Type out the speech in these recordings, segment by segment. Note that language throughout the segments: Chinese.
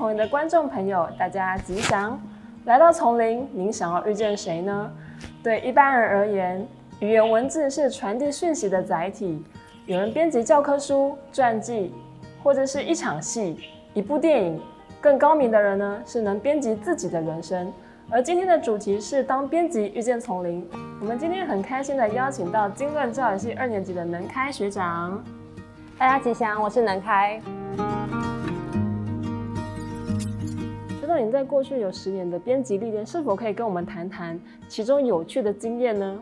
丛林的观众朋友，大家吉祥！来到丛林，您想要遇见谁呢？对一般人而言，语言文字是传递讯息的载体。有人编辑教科书、传记，或者是一场戏、一部电影。更高明的人呢，是能编辑自己的人生。而今天的主题是当编辑遇见丛林。我们今天很开心的邀请到金论教育系二年级的能开学长。大家吉祥，我是能开。道你在过去有十年的编辑历练，是否可以跟我们谈谈其中有趣的经验呢？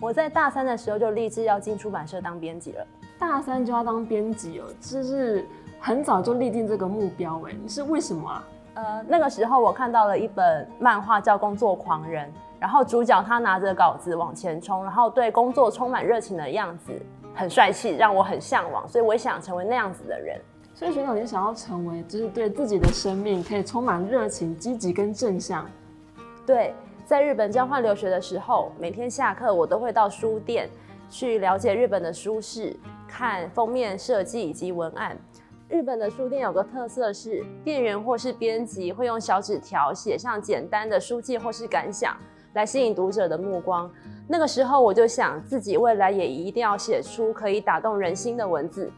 我在大三的时候就立志要进出版社当编辑了。大三就要当编辑哦，就是很早就立定这个目标哎，你是为什么啊？呃，那个时候我看到了一本漫画叫《工作狂人》，然后主角他拿着稿子往前冲，然后对工作充满热情的样子很帅气，让我很向往，所以我也想成为那样子的人。所以学长，你想要成为就是对自己的生命可以充满热情、积极跟正向。对，在日本交换留学的时候，每天下课我都会到书店去了解日本的书市，看封面设计以及文案。日本的书店有个特色是，店员或是编辑会用小纸条写上简单的书记或是感想，来吸引读者的目光。那个时候我就想，自己未来也一定要写出可以打动人心的文字，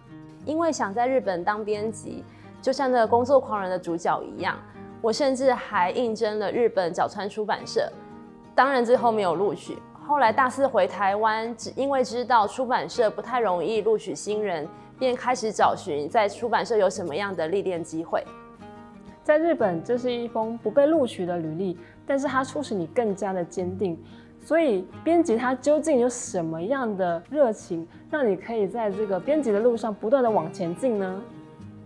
因为想在日本当编辑，就像那个工作狂人的主角一样。我甚至还应征了日本角川出版社，当然最后没有录取。后来大四回台湾，只因为知道出版社不太容易录取新人。便开始找寻在出版社有什么样的历练机会。在日本，这是一封不被录取的履历，但是它促使你更加的坚定。所以，编辑它究竟有什么样的热情，让你可以在这个编辑的路上不断的往前进呢？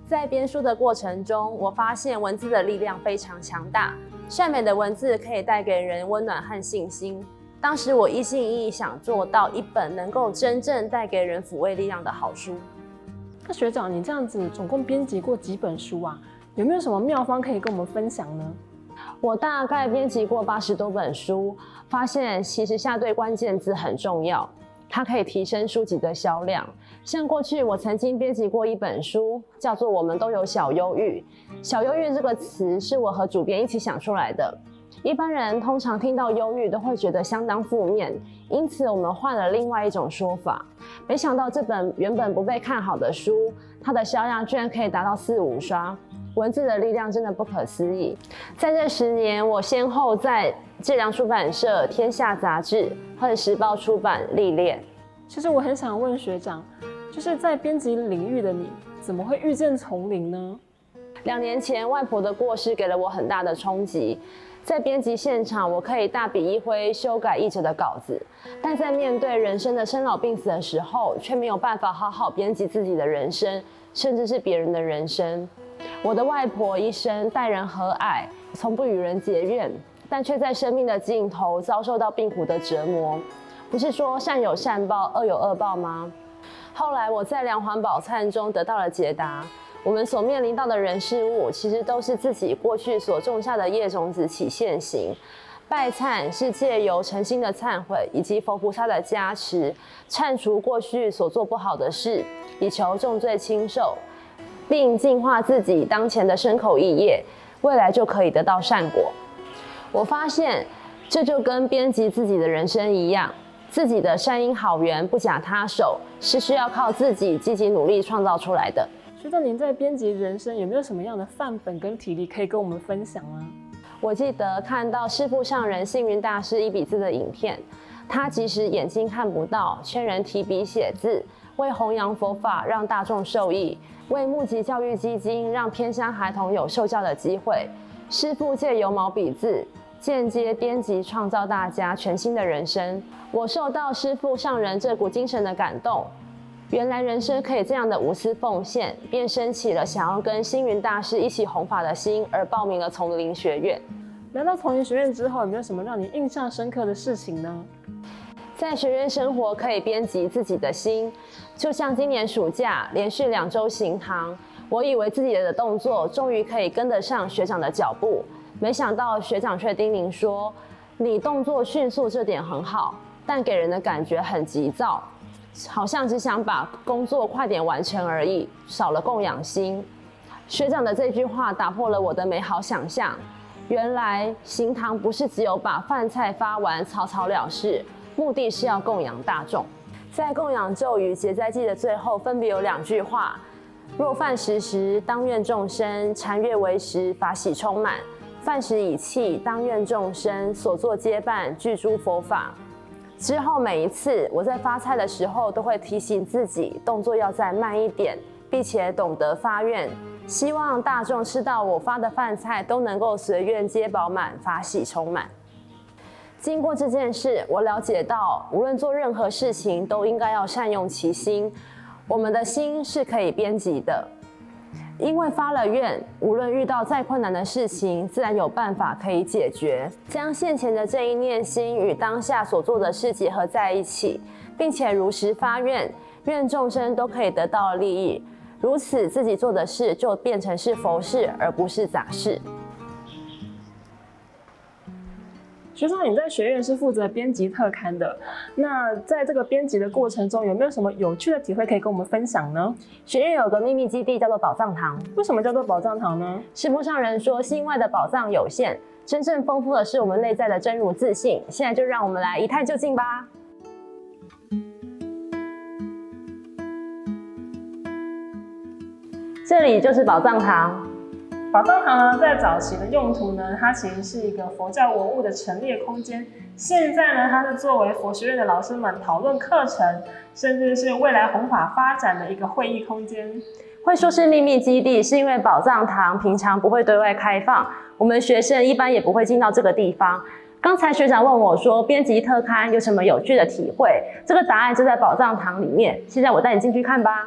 在编书的过程中，我发现文字的力量非常强大，善美的文字可以带给人温暖和信心。当时我一心一意想做到一本能够真正带给人抚慰力量的好书。那学长，你这样子总共编辑过几本书啊？有没有什么妙方可以跟我们分享呢？我大概编辑过八十多本书，发现其实下对关键字很重要，它可以提升书籍的销量。像过去我曾经编辑过一本书，叫做《我们都有小忧郁》，小忧郁这个词是我和主编一起想出来的。一般人通常听到忧郁都会觉得相当负面，因此我们换了另外一种说法。没想到这本原本不被看好的书，它的销量居然可以达到四五刷，文字的力量真的不可思议。在这十年，我先后在质量出版社、天下杂志和时报出版历练。其实我很想问学长，就是在编辑领域的你，怎么会遇见丛林呢？两年前，外婆的过世给了我很大的冲击。在编辑现场，我可以大笔一挥修改译者的稿子，但在面对人生的生老病死的时候，却没有办法好好编辑自己的人生，甚至是别人的人生。我的外婆一生待人和蔼，从不与人结怨，但却在生命的尽头遭受到病苦的折磨。不是说善有善报，恶有恶报吗？后来我在梁环宝忏中得到了解答。我们所面临到的人事物，其实都是自己过去所种下的业种子起现行。拜忏是借由诚心的忏悔以及佛菩萨的加持，忏除过去所做不好的事，以求重罪轻受，并净化自己当前的身口意业，未来就可以得到善果。我发现，这就跟编辑自己的人生一样，自己的善因好缘不假他手，是需要靠自己积极努力创造出来的。知道您在编辑人生有没有什么样的范本跟体力可以跟我们分享啊？我记得看到师父上人幸运大师一笔字的影片，他即使眼睛看不到，劝人提笔写字，为弘扬佛法，让大众受益，为募集教育基金，让偏乡孩童有受教的机会。师父借由毛笔字，间接编辑创造大家全新的人生。我受到师父上人这股精神的感动。原来人生可以这样的无私奉献，便升起了想要跟星云大师一起弘法的心，而报名了丛林学院。来到丛林学院之后，有没有什么让你印象深刻的事情呢？在学院生活可以编辑自己的心，就像今年暑假连续两周行堂，我以为自己的动作终于可以跟得上学长的脚步，没想到学长却叮咛说：“你动作迅速这点很好，但给人的感觉很急躁。”好像只想把工作快点完成而已，少了供养心。学长的这句话打破了我的美好想象。原来行堂不是只有把饭菜发完草草了事，目的是要供养大众。在供养咒语结斋记的最后，分别有两句话：若饭食时，当愿众生禅悦为食，法喜充满；饭食已弃，当愿众生所作皆办，具诸佛法。之后每一次我在发菜的时候，都会提醒自己动作要再慢一点，并且懂得发愿。希望大众吃到我发的饭菜都能够随愿皆饱满，法喜充满。经过这件事，我了解到，无论做任何事情，都应该要善用其心。我们的心是可以编辑的，因为发了愿，无论遇到再困难的事情，自然有办法可以解决。将现前的这一念心与当下所做的事结合在一起，并且如实发愿，愿众生都可以得到利益。如此，自己做的事就变成是佛事，而不是杂事。学长，你在学院是负责编辑特刊的，那在这个编辑的过程中，有没有什么有趣的体会可以跟我们分享呢？学院有个秘密基地，叫做宝藏堂。为什么叫做宝藏堂呢？师父上人说，心外的宝藏有限，真正丰富的是我们内在的真如自信。现在就让我们来一探究竟吧。这里就是宝藏堂。宝藏堂呢，在早期的用途呢，它其实是一个佛教文物的陈列空间。现在呢，它是作为佛学院的老师们讨论课程，甚至是未来弘法发展的一个会议空间。会说是秘密基地，是因为宝藏堂平常不会对外开放，我们学生一般也不会进到这个地方。刚才学长问我说，编辑特刊有什么有趣的体会？这个答案就在宝藏堂里面。现在我带你进去看吧。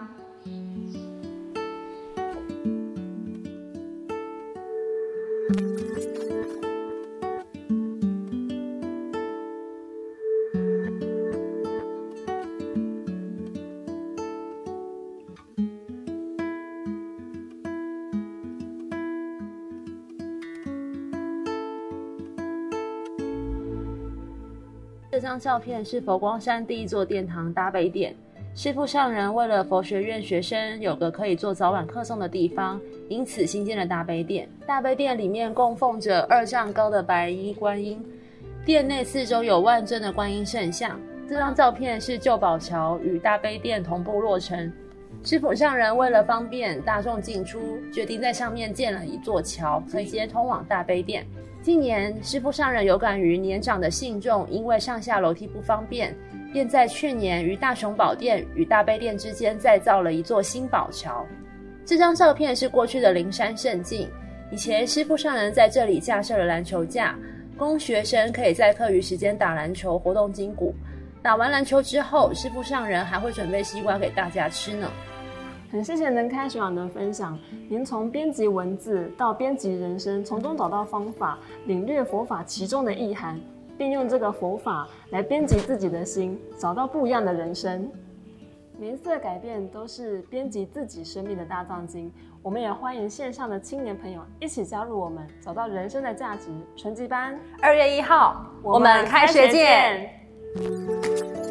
这张照片是佛光山第一座殿堂大悲殿。师父上人为了佛学院学生有个可以做早晚课诵的地方，因此新建了大悲殿。大悲殿里面供奉着二丈高的白衣观音，殿内四周有万尊的观音圣像。这张照片是旧宝桥与大悲殿同步落成。师父上人为了方便大众进出，决定在上面建了一座桥，直接通往大悲殿。近年，师父上人有感于年长的信众因为上下楼梯不方便，便在去年于大雄宝殿与大悲殿之间再造了一座新宝桥。这张照片是过去的灵山圣境，以前师父上人在这里架设了篮球架，供学生可以在课余时间打篮球，活动筋骨。打完篮球之后，师父上人还会准备西瓜给大家吃呢。很谢谢能开学长的分享，您从编辑文字到编辑人生，从中找到方法，领略佛法其中的意涵，并用这个佛法来编辑自己的心，找到不一样的人生。每一次的改变都是编辑自己生命的大藏经。我们也欢迎线上的青年朋友一起加入我们，找到人生的价值。纯级班，二月一号，我们开学见。